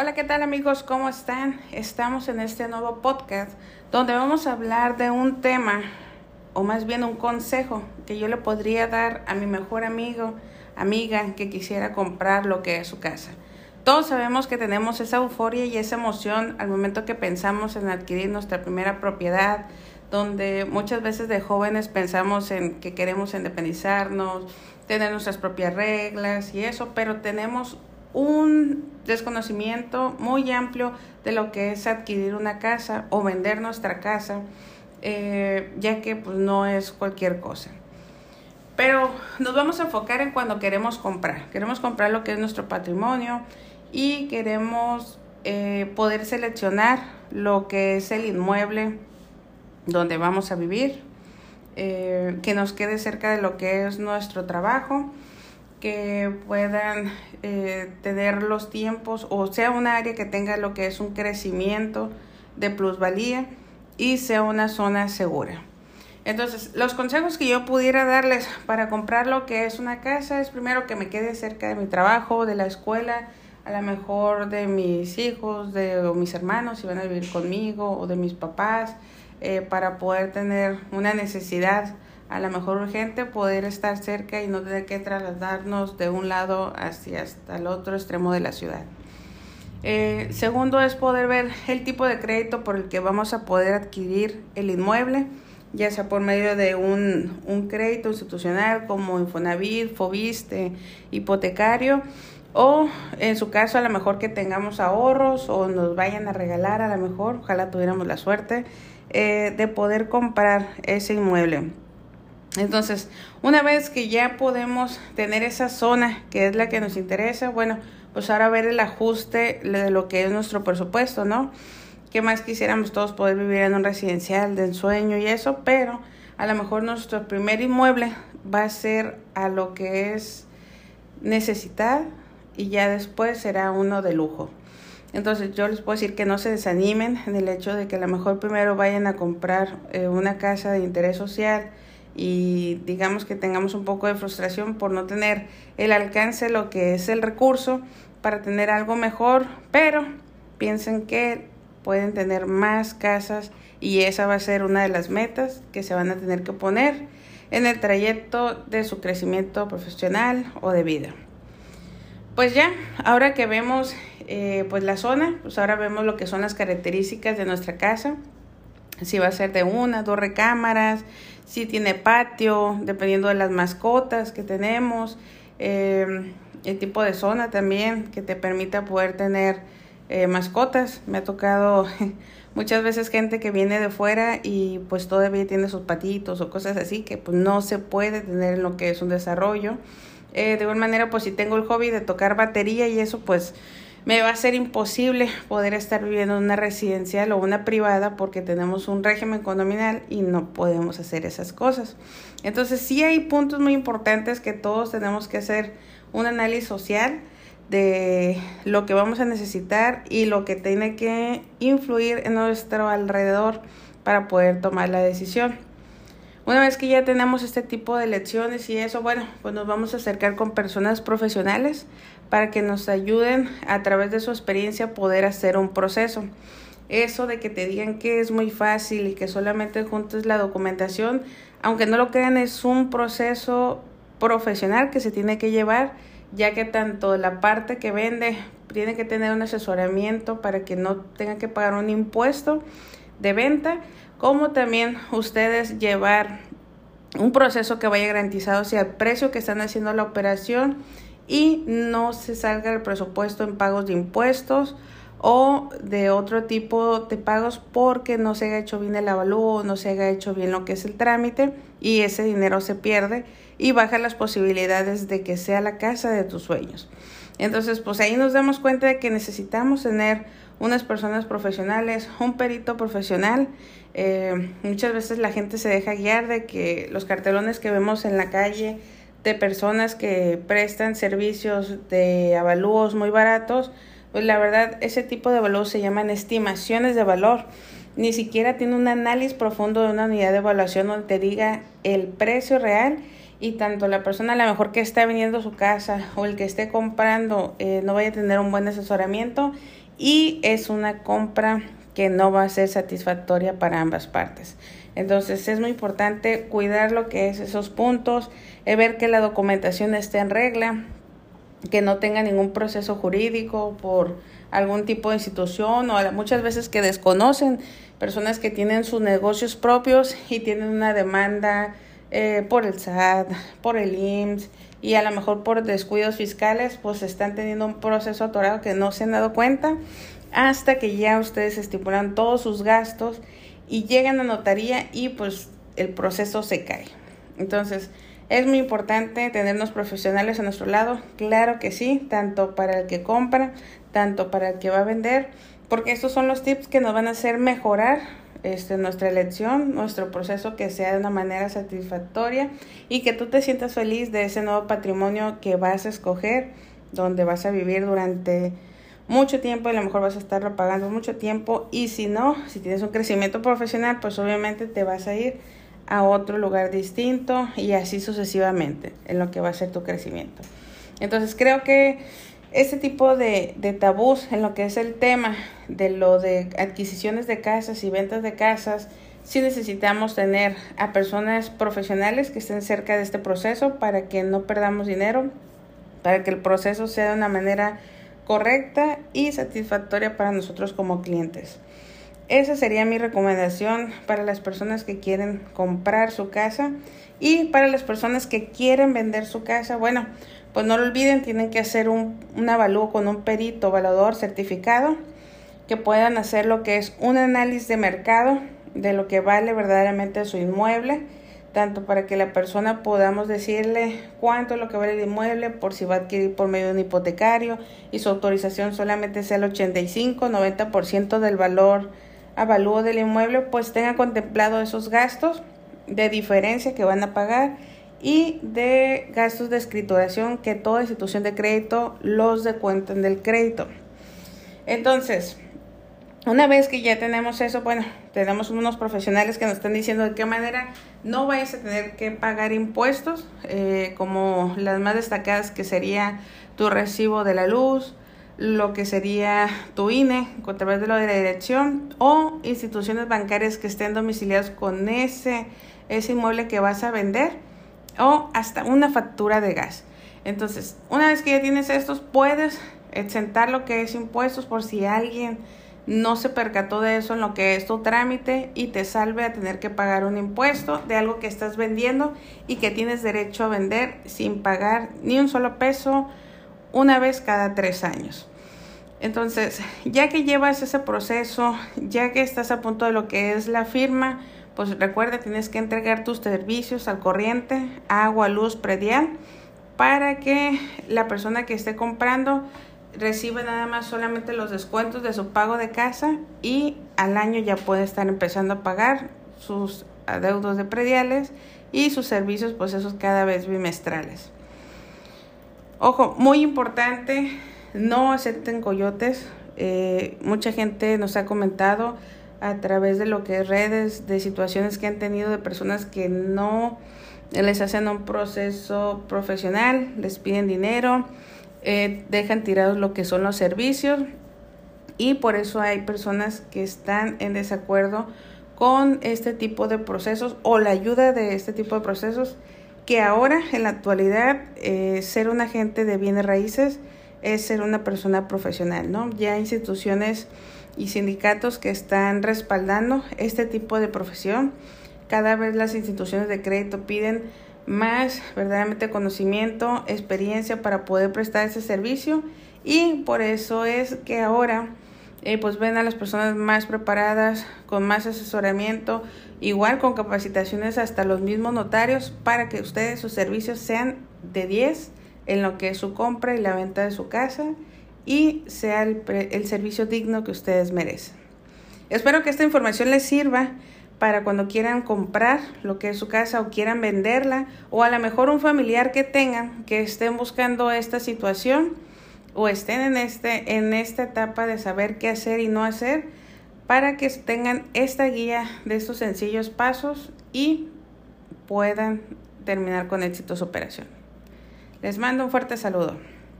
Hola, ¿qué tal amigos? ¿Cómo están? Estamos en este nuevo podcast donde vamos a hablar de un tema o más bien un consejo que yo le podría dar a mi mejor amigo, amiga que quisiera comprar lo que es su casa. Todos sabemos que tenemos esa euforia y esa emoción al momento que pensamos en adquirir nuestra primera propiedad, donde muchas veces de jóvenes pensamos en que queremos independizarnos, tener nuestras propias reglas y eso, pero tenemos un desconocimiento muy amplio de lo que es adquirir una casa o vender nuestra casa, eh, ya que pues, no es cualquier cosa. Pero nos vamos a enfocar en cuando queremos comprar. Queremos comprar lo que es nuestro patrimonio y queremos eh, poder seleccionar lo que es el inmueble donde vamos a vivir, eh, que nos quede cerca de lo que es nuestro trabajo que puedan eh, tener los tiempos o sea un área que tenga lo que es un crecimiento de plusvalía y sea una zona segura. Entonces, los consejos que yo pudiera darles para comprar lo que es una casa es primero que me quede cerca de mi trabajo, de la escuela, a lo mejor de mis hijos, de o mis hermanos si van a vivir conmigo o de mis papás, eh, para poder tener una necesidad a lo mejor urgente poder estar cerca y no tener que trasladarnos de un lado hacia hasta el otro extremo de la ciudad. Eh, segundo es poder ver el tipo de crédito por el que vamos a poder adquirir el inmueble, ya sea por medio de un, un crédito institucional como Infonavit, Fobiste, hipotecario, o en su caso a lo mejor que tengamos ahorros o nos vayan a regalar a lo mejor, ojalá tuviéramos la suerte eh, de poder comprar ese inmueble. Entonces, una vez que ya podemos tener esa zona que es la que nos interesa, bueno, pues ahora ver el ajuste de lo que es nuestro presupuesto, ¿no? ¿Qué más quisiéramos todos poder vivir en un residencial de ensueño y eso? Pero a lo mejor nuestro primer inmueble va a ser a lo que es necesidad y ya después será uno de lujo. Entonces yo les puedo decir que no se desanimen en el hecho de que a lo mejor primero vayan a comprar eh, una casa de interés social, y digamos que tengamos un poco de frustración por no tener el alcance, lo que es el recurso para tener algo mejor, pero piensen que pueden tener más casas y esa va a ser una de las metas que se van a tener que poner en el trayecto de su crecimiento profesional o de vida. Pues ya, ahora que vemos eh, pues la zona, pues ahora vemos lo que son las características de nuestra casa si va a ser de una, dos recámaras, si tiene patio, dependiendo de las mascotas que tenemos, em, el tipo de zona también que te permita poder tener eh, mascotas. Me ha tocado muchas veces gente que viene de fuera y pues todavía tiene sus patitos o cosas así que pues no se puede tener en lo que es un desarrollo. Eh, de igual manera pues si tengo el hobby de tocar batería y eso pues me va a ser imposible poder estar viviendo en una residencial o una privada porque tenemos un régimen condominal y no podemos hacer esas cosas. Entonces sí hay puntos muy importantes que todos tenemos que hacer un análisis social de lo que vamos a necesitar y lo que tiene que influir en nuestro alrededor para poder tomar la decisión. Una vez que ya tenemos este tipo de lecciones y eso, bueno, pues nos vamos a acercar con personas profesionales para que nos ayuden a través de su experiencia poder hacer un proceso. Eso de que te digan que es muy fácil y que solamente juntes la documentación, aunque no lo crean, es un proceso profesional que se tiene que llevar, ya que tanto la parte que vende tiene que tener un asesoramiento para que no tengan que pagar un impuesto de venta, como también ustedes llevar un proceso que vaya garantizado hacia el precio que están haciendo la operación y no se salga el presupuesto en pagos de impuestos o de otro tipo de pagos porque no se haya hecho bien el avalúo, no se haya hecho bien lo que es el trámite y ese dinero se pierde y baja las posibilidades de que sea la casa de tus sueños. Entonces, pues ahí nos damos cuenta de que necesitamos tener unas personas profesionales, un perito profesional. Eh, muchas veces la gente se deja guiar de que los cartelones que vemos en la calle, de personas que prestan servicios de avalúos muy baratos, pues la verdad ese tipo de avalúos se llaman estimaciones de valor. Ni siquiera tiene un análisis profundo de una unidad de evaluación donde te diga el precio real y tanto la persona a lo mejor que está vendiendo su casa o el que esté comprando eh, no vaya a tener un buen asesoramiento y es una compra que no va a ser satisfactoria para ambas partes. Entonces es muy importante cuidar lo que es esos puntos, eh, ver que la documentación esté en regla, que no tenga ningún proceso jurídico por algún tipo de institución o muchas veces que desconocen personas que tienen sus negocios propios y tienen una demanda eh, por el SAT, por el IMSS y a lo mejor por descuidos fiscales, pues están teniendo un proceso atorado que no se han dado cuenta hasta que ya ustedes estipulan todos sus gastos y llegan a notaría y pues el proceso se cae. Entonces, es muy importante tenernos profesionales a nuestro lado, claro que sí, tanto para el que compra, tanto para el que va a vender, porque estos son los tips que nos van a hacer mejorar este, nuestra elección, nuestro proceso que sea de una manera satisfactoria y que tú te sientas feliz de ese nuevo patrimonio que vas a escoger, donde vas a vivir durante mucho tiempo y a lo mejor vas a estarlo pagando mucho tiempo y si no, si tienes un crecimiento profesional, pues obviamente te vas a ir a otro lugar distinto y así sucesivamente en lo que va a ser tu crecimiento. Entonces creo que este tipo de, de tabús en lo que es el tema de lo de adquisiciones de casas y ventas de casas, sí necesitamos tener a personas profesionales que estén cerca de este proceso para que no perdamos dinero, para que el proceso sea de una manera correcta y satisfactoria para nosotros como clientes. Esa sería mi recomendación para las personas que quieren comprar su casa y para las personas que quieren vender su casa. Bueno, pues no lo olviden, tienen que hacer un, un avalúo con un perito evaluador certificado que puedan hacer lo que es un análisis de mercado de lo que vale verdaderamente su inmueble tanto para que la persona podamos decirle cuánto es lo que vale el inmueble, por si va a adquirir por medio de un hipotecario y su autorización solamente sea el 85, 90% del valor avalúo del inmueble, pues tenga contemplado esos gastos de diferencia que van a pagar y de gastos de escrituración que toda institución de crédito los descuenten del crédito. Entonces, una vez que ya tenemos eso, bueno, tenemos unos profesionales que nos están diciendo de qué manera no vayas a tener que pagar impuestos, eh, como las más destacadas que sería tu recibo de la luz, lo que sería tu INE a través de lo de la dirección o instituciones bancarias que estén domiciliadas con ese, ese inmueble que vas a vender o hasta una factura de gas. Entonces, una vez que ya tienes estos, puedes exentar lo que es impuestos por si alguien no se percató de eso en lo que es tu trámite y te salve a tener que pagar un impuesto de algo que estás vendiendo y que tienes derecho a vender sin pagar ni un solo peso una vez cada tres años. Entonces, ya que llevas ese proceso, ya que estás a punto de lo que es la firma, pues recuerda, tienes que entregar tus servicios al corriente, agua, luz, predial, para que la persona que esté comprando recibe nada más solamente los descuentos de su pago de casa y al año ya puede estar empezando a pagar sus adeudos de prediales y sus servicios, pues esos cada vez bimestrales. Ojo, muy importante, no acepten coyotes. Eh, mucha gente nos ha comentado a través de lo que es redes, de situaciones que han tenido de personas que no les hacen un proceso profesional, les piden dinero, eh, dejan tirados lo que son los servicios y por eso hay personas que están en desacuerdo con este tipo de procesos o la ayuda de este tipo de procesos que ahora en la actualidad eh, ser un agente de bienes raíces es ser una persona profesional, ¿no? Ya instituciones y sindicatos que están respaldando este tipo de profesión. Cada vez las instituciones de crédito piden más verdaderamente conocimiento, experiencia para poder prestar ese servicio y por eso es que ahora eh, pues ven a las personas más preparadas, con más asesoramiento, igual con capacitaciones hasta los mismos notarios para que ustedes sus servicios sean de 10 en lo que es su compra y la venta de su casa y sea el, servicio digno que ustedes merecen. Espero que esta información les sirva para cuando quieran comprar lo que es su casa o quieran venderla o a lo mejor un familiar que tengan que estén buscando esta situación o estén en este en esta etapa de saber qué hacer y no hacer para que tengan esta guía de estos sencillos pasos y puedan terminar con éxito su operación. Les mando un fuerte saludo.